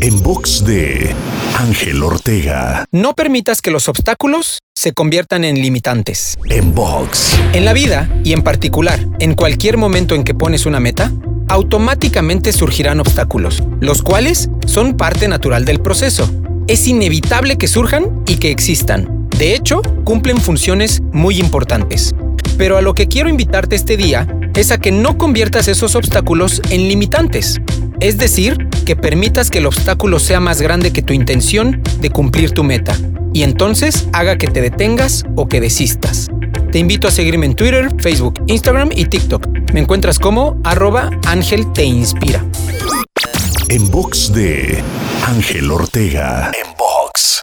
En box de Ángel Ortega. No permitas que los obstáculos se conviertan en limitantes. En box. En la vida, y en particular, en cualquier momento en que pones una meta, automáticamente surgirán obstáculos, los cuales son parte natural del proceso. Es inevitable que surjan y que existan. De hecho, cumplen funciones muy importantes. Pero a lo que quiero invitarte este día es a que no conviertas esos obstáculos en limitantes. Es decir, que permitas que el obstáculo sea más grande que tu intención de cumplir tu meta. Y entonces haga que te detengas o que desistas. Te invito a seguirme en Twitter, Facebook, Instagram y TikTok. Me encuentras como arroba Ángel Te. En box de Ángel Ortega. En box.